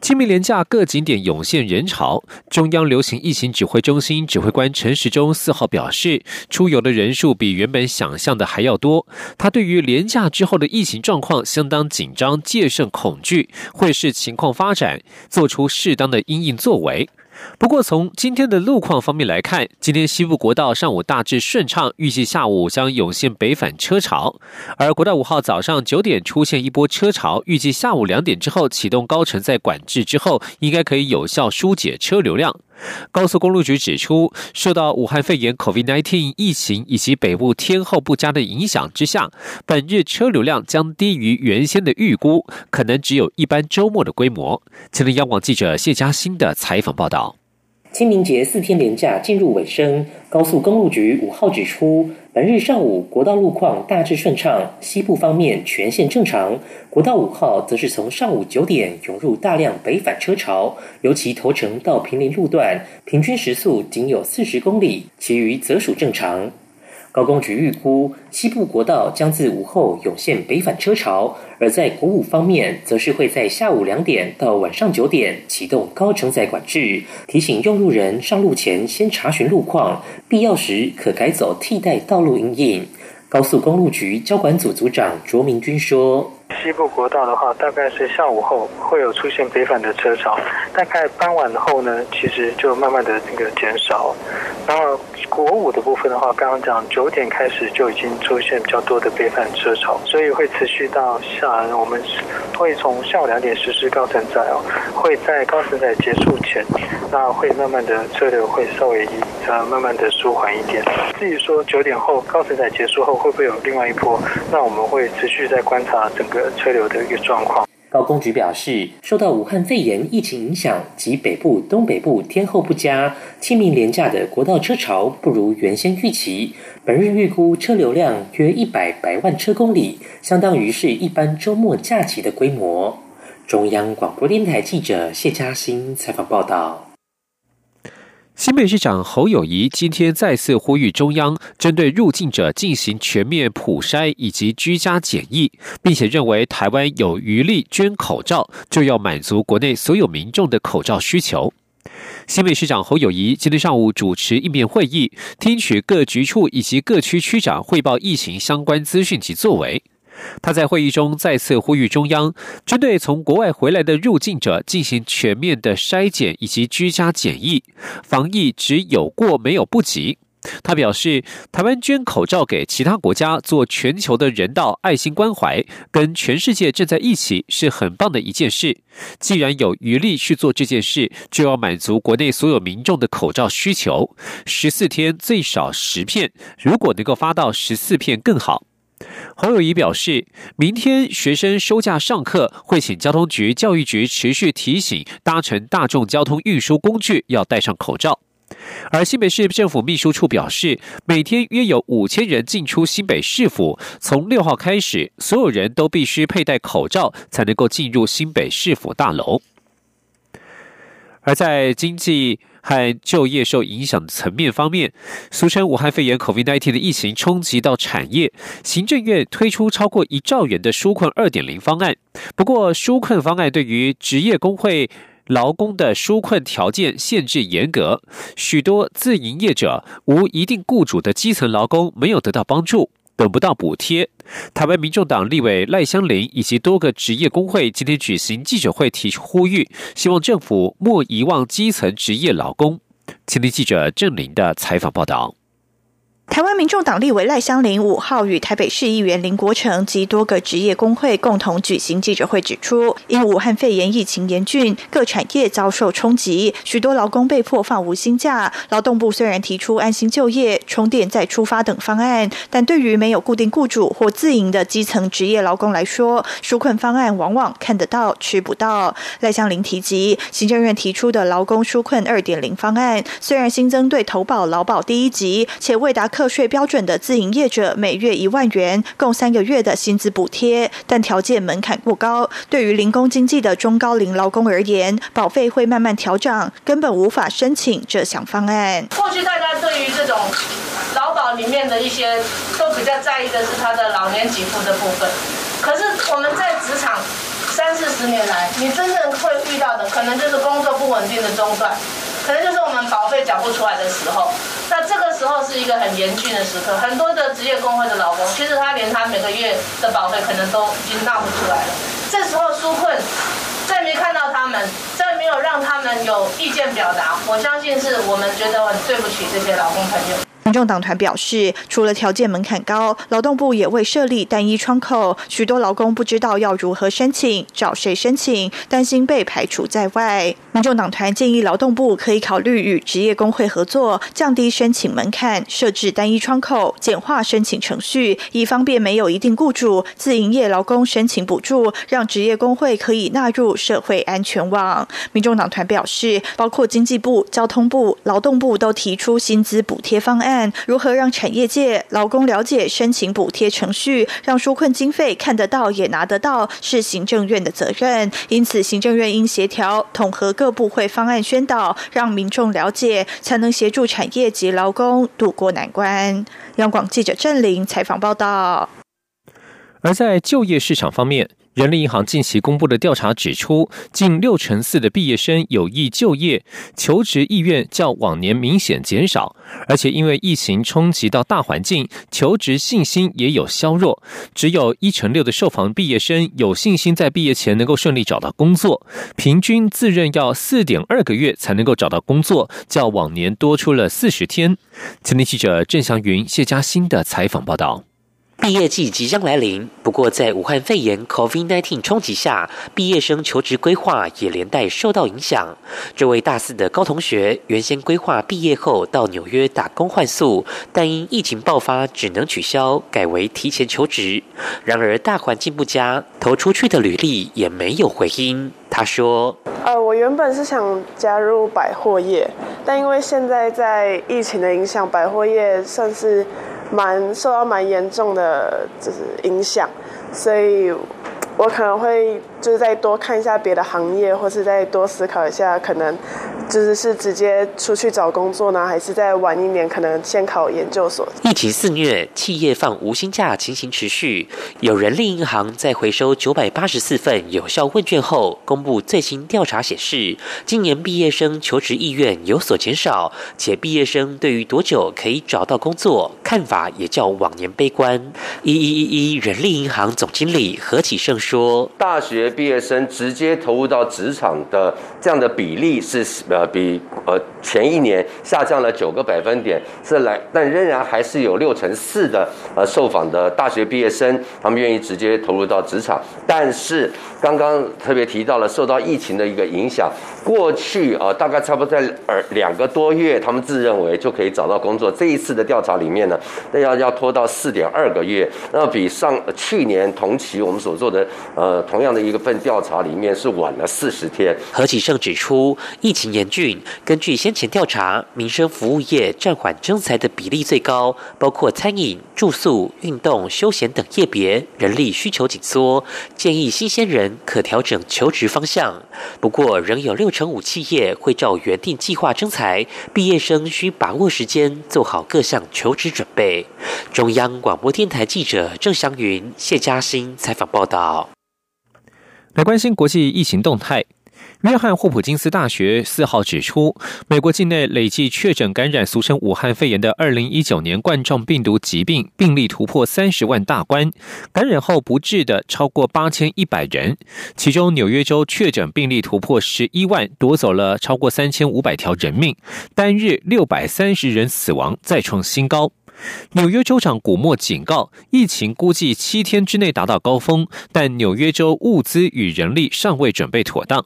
清明廉假各景点涌现人潮，中央流行疫情指挥中心指挥官陈时中四号表示，出游的人数比原本想象的还要多。他对于廉假之后的疫情状况相当紧张，戒慎恐惧，会视情况发展，做出适当的因应作为。不过，从今天的路况方面来看，今天西部国道上午大致顺畅，预计下午将涌现北返车潮；而国道五号早上九点出现一波车潮，预计下午两点之后启动高承载管制之后，应该可以有效疏解车流量。高速公路局指出，受到武汉肺炎 （COVID-19） 疫情以及北部天候不佳的影响之下，本日车流量将低于原先的预估，可能只有一般周末的规模。前天央广记者谢嘉欣的采访报道。清明节四天连假进入尾声，高速公路局五号指出，本日上午国道路况大致顺畅，西部方面全线正常。国道五号则是从上午九点涌入大量北返车潮，尤其头城到平林路段，平均时速仅有四十公里，其余则属正常。高工局预估，西部国道将自午后涌现北返车潮，而在国五方面，则是会在下午两点到晚上九点启动高承载管制，提醒用路人上路前先查询路况，必要时可改走替代道路营运。高速公路局交管组组长卓明君说。西部国道的话，大概是下午后会有出现北返的车潮，大概傍晚后呢，其实就慢慢的那个减少。然后国五的部分的话，刚刚讲九点开始就已经出现比较多的北返车潮，所以会持续到下，我们会从下午两点实施高承载哦，会在高承载结束前，那会慢慢的车流会稍微呃慢慢的舒缓一点。至于说九点后高承载结束后会不会有另外一波，那我们会持续在观察整个。车流的一个状况。高工局表示，受到武汉肺炎疫情影响及北部、东北部天候不佳，清明廉价的国道车潮不如原先预期。本日预估车流量约一百百万车公里，相当于是一般周末假期的规模。中央广播电台记者谢嘉欣采访报道。新北市长侯友谊今天再次呼吁中央针对入境者进行全面普筛以及居家检疫，并且认为台湾有余力捐口罩，就要满足国内所有民众的口罩需求。新北市长侯友谊今天上午主持应变会议，听取各局处以及各区区长汇报疫情相关资讯及作为。他在会议中再次呼吁中央，针对从国外回来的入境者进行全面的筛检以及居家检疫，防疫只有过没有不及。他表示，台湾捐口罩给其他国家做全球的人道爱心关怀，跟全世界站在一起是很棒的一件事。既然有余力去做这件事，就要满足国内所有民众的口罩需求。十四天最少十片，如果能够发到十四片更好。侯友谊表示，明天学生休假上课，会请交通局、教育局持续提醒搭乘大众交通运输工具要戴上口罩。而新北市政府秘书处表示，每天约有五千人进出新北市府，从六号开始，所有人都必须佩戴口罩才能够进入新北市府大楼。而在经济。和就业受影响层面方面，俗称武汉肺炎 （COVID-19） 的疫情冲击到产业，行政院推出超过一兆元的纾困二点零方案。不过，纾困方案对于职业工会劳工的纾困条件限制严格，许多自营业者、无一定雇主的基层劳工没有得到帮助。等不到补贴，台湾民众党立委赖香林以及多个职业工会今天举行记者会，提出呼吁，希望政府莫遗忘基层职业劳工。请听记者郑林的采访报道。台湾民众党立委赖香林五号与台北市议员林国成及多个职业工会共同举行记者会，指出，因武汉肺炎疫情严峻，各产业遭受冲击，许多劳工被迫放无薪假。劳动部虽然提出安心就业、充电再出发等方案，但对于没有固定雇主或自营的基层职业劳工来说，纾困方案往往看得到吃不到。赖香林提及，行政院提出的劳工纾困二点零方案，虽然新增对投保劳保第一级，且未达。课税标准的自营业者每月一万元，共三个月的薪资补贴，但条件门槛过高。对于零工经济的中高龄劳工而言，保费会慢慢调涨，根本无法申请这项方案。过去大家对于这种劳保里面的一些，都比较在意的是他的老年给付的部分。可是我们在职场三四十年来，你真正会遇到的，可能就是工作不稳定的中断。可能就是我们保费缴不出来的时候，那这个时候是一个很严峻的时刻。很多的职业工会的老公，其实他连他每个月的保费可能都已经纳不出来了。这时候纾困再没看到他们，再没有让他们有意见表达，我相信是我们觉得很对不起这些老公朋友。民众党团表示，除了条件门槛高，劳动部也未设立单一窗口，许多劳工不知道要如何申请、找谁申请，担心被排除在外。民众党团建议劳动部可以考虑与职业工会合作，降低申请门槛，设置单一窗口，简化申请程序，以方便没有一定雇主、自营业劳工申请补助，让职业工会可以纳入社会安全网。民众党团表示，包括经济部、交通部、劳动部都提出薪资补贴方案案。如何让产业界劳工了解申请补贴程序，让纾困经费看得到也拿得到，是行政院的责任。因此，行政院应协调统合各部会方案宣导，让民众了解，才能协助产业及劳工渡过难关。央广记者郑玲采访报道。而在就业市场方面。人力银行近期公布的调查指出，近六成四的毕业生有意就业，求职意愿较往年明显减少，而且因为疫情冲击到大环境，求职信心也有削弱。只有一成六的受访毕业生有信心在毕业前能够顺利找到工作，平均自认要四点二个月才能够找到工作，较往年多出了四十天。前天记者郑祥云、谢嘉欣的采访报道。毕业季即将来临，不过在武汉肺炎 （COVID-19） 冲击下，毕业生求职规划也连带受到影响。这位大四的高同学原先规划毕业后到纽约打工换宿，但因疫情爆发，只能取消，改为提前求职。然而大环境不佳，投出去的履历也没有回音。他说：“呃，我原本是想加入百货业，但因为现在在疫情的影响，百货业算是……”蛮受到蛮严重的，就是影响，所以我可能会就是再多看一下别的行业，或是再多思考一下可能。就是是直接出去找工作呢，还是再晚一年，可能先考研究所？疫情肆虐，企业放无薪假情形持续。有人力银行在回收九百八十四份有效问卷后，公布最新调查显示，今年毕业生求职意愿有所减少，且毕业生对于多久可以找到工作，看法也较往年悲观。一一一一人力银行总经理何启胜说：“大学毕业生直接投入到职场的这样的比例是呃。”呃，比呃前一年下降了九个百分点，是来，但仍然还是有六成四的呃受访的大学毕业生，他们愿意直接投入到职场。但是刚刚特别提到了受到疫情的一个影响，过去啊大概差不多在二两个多月，他们自认为就可以找到工作。这一次的调查里面呢，那要要拖到四点二个月，那比上去年同期我们所做的呃同样的一个份调查里面是晚了四十天。何启胜指出，疫情严。俊根据先前调查，民生服务业暂缓征才的比例最高，包括餐饮、住宿、运动、休闲等业别，人力需求紧缩，建议新鲜人可调整求职方向。不过，仍有六成五企业会照原定计划征才，毕业生需把握时间，做好各项求职准备。中央广播电台记者郑祥云、谢嘉欣采访报道。来关心国际疫情动态。约翰霍普金斯大学四号指出，美国境内累计确诊感染俗称武汉肺炎的二零一九年冠状病毒疾病病例突破三十万大关，感染后不治的超过八千一百人，其中纽约州确诊病例突破十一万，夺走了超过三千五百条人命，单日六百三十人死亡，再创新高。纽约州长古默警告，疫情估计七天之内达到高峰，但纽约州物资与人力尚未准备妥当。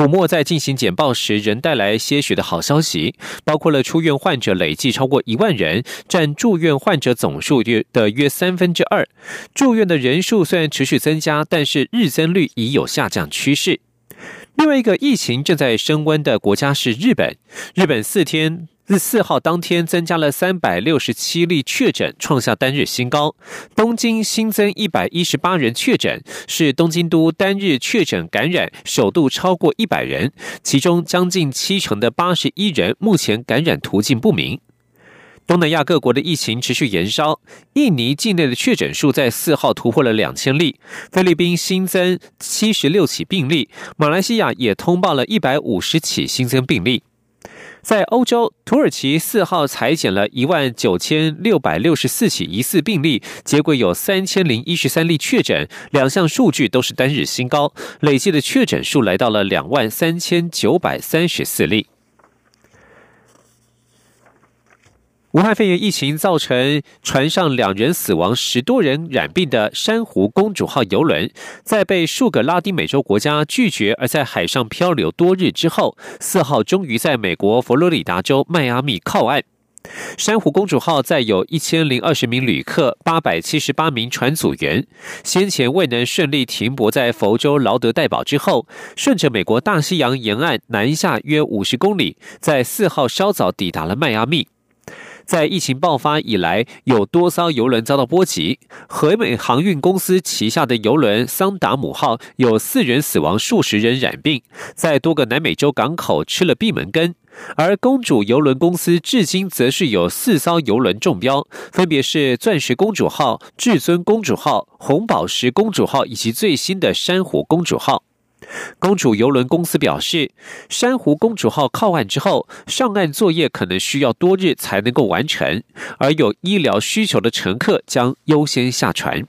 古默在进行简报时，仍带来些许的好消息，包括了出院患者累计超过一万人，占住院患者总数约的约三分之二。住院的人数虽然持续增加，但是日增率已有下降趋势。另外一个疫情正在升温的国家是日本，日本四天。自四号当天增加了三百六十七例确诊，创下单日新高。东京新增一百一十八人确诊，是东京都单日确诊感染首度超过一百人，其中将近七成的八十一人目前感染途径不明。东南亚各国的疫情持续延烧，印尼境内的确诊数在四号突破了两千例，菲律宾新增七十六起病例，马来西亚也通报了一百五十起新增病例。在欧洲，土耳其四号裁减了一万九千六百六十四起疑似病例，结果有三千零一十三例确诊，两项数据都是单日新高，累计的确诊数来到了两万三千九百三十四例。武汉肺炎疫情造成船上两人死亡、十多人染病的“珊瑚公主号”游轮，在被数个拉丁美洲国家拒绝而在海上漂流多日之后，四号终于在美国佛罗里达州迈阿密靠岸。“珊瑚公主号”载有一千零二十名旅客、八百七十八名船组员，先前未能顺利停泊在佛州劳德代堡之后，顺着美国大西洋沿岸南下约五十公里，在四号稍早抵达了迈阿密。在疫情爆发以来，有多艘游轮遭到波及。和美航运公司旗下的游轮“桑达姆号”有四人死亡，数十人染病，在多个南美洲港口吃了闭门羹。而公主游轮公司至今则是有四艘游轮中标，分别是“钻石公主号”、“至尊公主号”、“红宝石公主号”以及最新的“珊瑚公主号”。公主游轮公司表示，珊瑚公主号靠岸之后，上岸作业可能需要多日才能够完成，而有医疗需求的乘客将优先下船。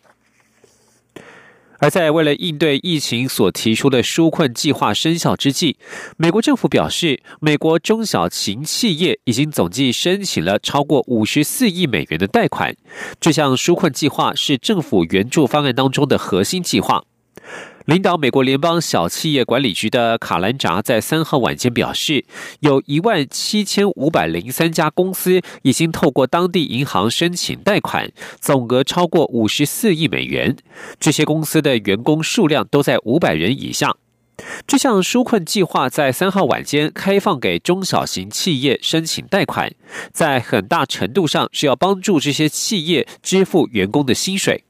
而在为了应对疫情所提出的纾困计划生效之际，美国政府表示，美国中小型企业已经总计申请了超过五十四亿美元的贷款。这项纾困计划是政府援助方案当中的核心计划。领导美国联邦小企业管理局的卡兰扎在三号晚间表示，有一万七千五百零三家公司已经透过当地银行申请贷款，总额超过五十四亿美元。这些公司的员工数量都在五百人以上。这项纾困计划在三号晚间开放给中小型企业申请贷款，在很大程度上是要帮助这些企业支付员工的薪水。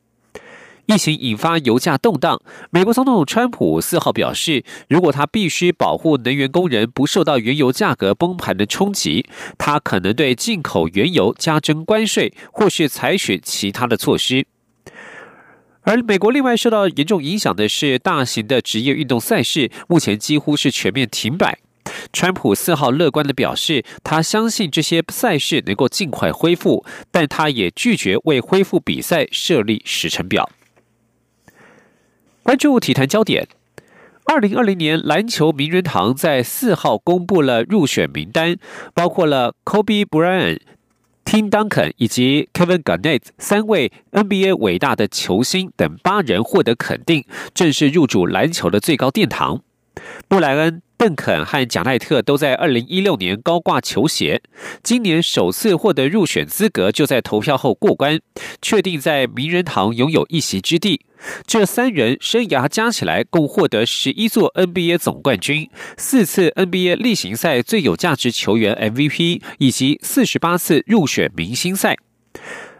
疫情引发油价动荡，美国总统川普四号表示，如果他必须保护能源工人不受到原油价格崩盘的冲击，他可能对进口原油加征关税，或是采取其他的措施。而美国另外受到严重影响的是大型的职业运动赛事，目前几乎是全面停摆。川普四号乐观的表示，他相信这些赛事能够尽快恢复，但他也拒绝为恢复比赛设立时程表。关注体坛焦点，二零二零年篮球名人堂在四号公布了入选名单，包括了 Kobe Bryant、Tim Duncan 以及 Kevin Garnett 三位 NBA 伟大的球星等八人获得肯定，正式入主篮球的最高殿堂。布莱恩。邓肯和贾奈特都在二零一六年高挂球鞋，今年首次获得入选资格，就在投票后过关，确定在名人堂拥有一席之地。这三人生涯加起来共获得十一座 NBA 总冠军，四次 NBA 例行赛最有价值球员 MVP，以及四十八次入选明星赛。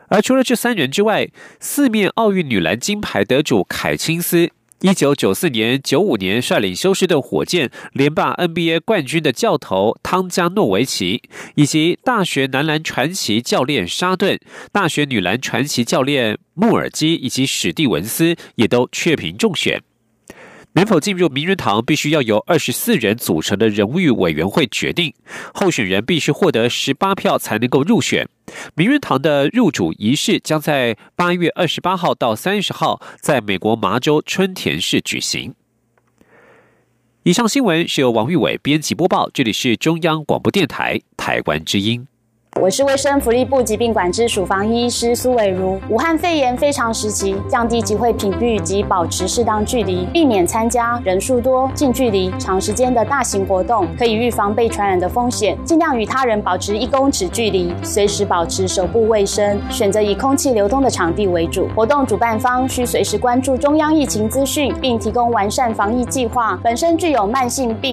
而除了这三人之外，四面奥运女篮金牌得主凯钦斯。一九九四年、九五年率领休斯顿火箭连霸 NBA 冠军的教头汤加诺维奇，以及大学男篮传奇教练沙顿、大学女篮传奇教练穆尔基以及史蒂文斯，也都确评中选。能否进入名人堂，必须要由二十四人组成的人誉委员会决定。候选人必须获得十八票才能够入选。名人堂的入主仪式将在八月二十八号到三十号，在美国麻州春田市举行。以上新闻是由王玉伟编辑播报，这里是中央广播电台台湾之音。我是卫生福利部疾病管制署防疫医师苏伟如。武汉肺炎非常时期，降低集会频率及保持适当距离，避免参加人数多、近距离、长时间的大型活动，可以预防被传染的风险。尽量与他人保持一公尺距离，随时保持手部卫生，选择以空气流通的场地为主。活动主办方需随时关注中央疫情资讯，并提供完善防疫计划。本身具有慢性病。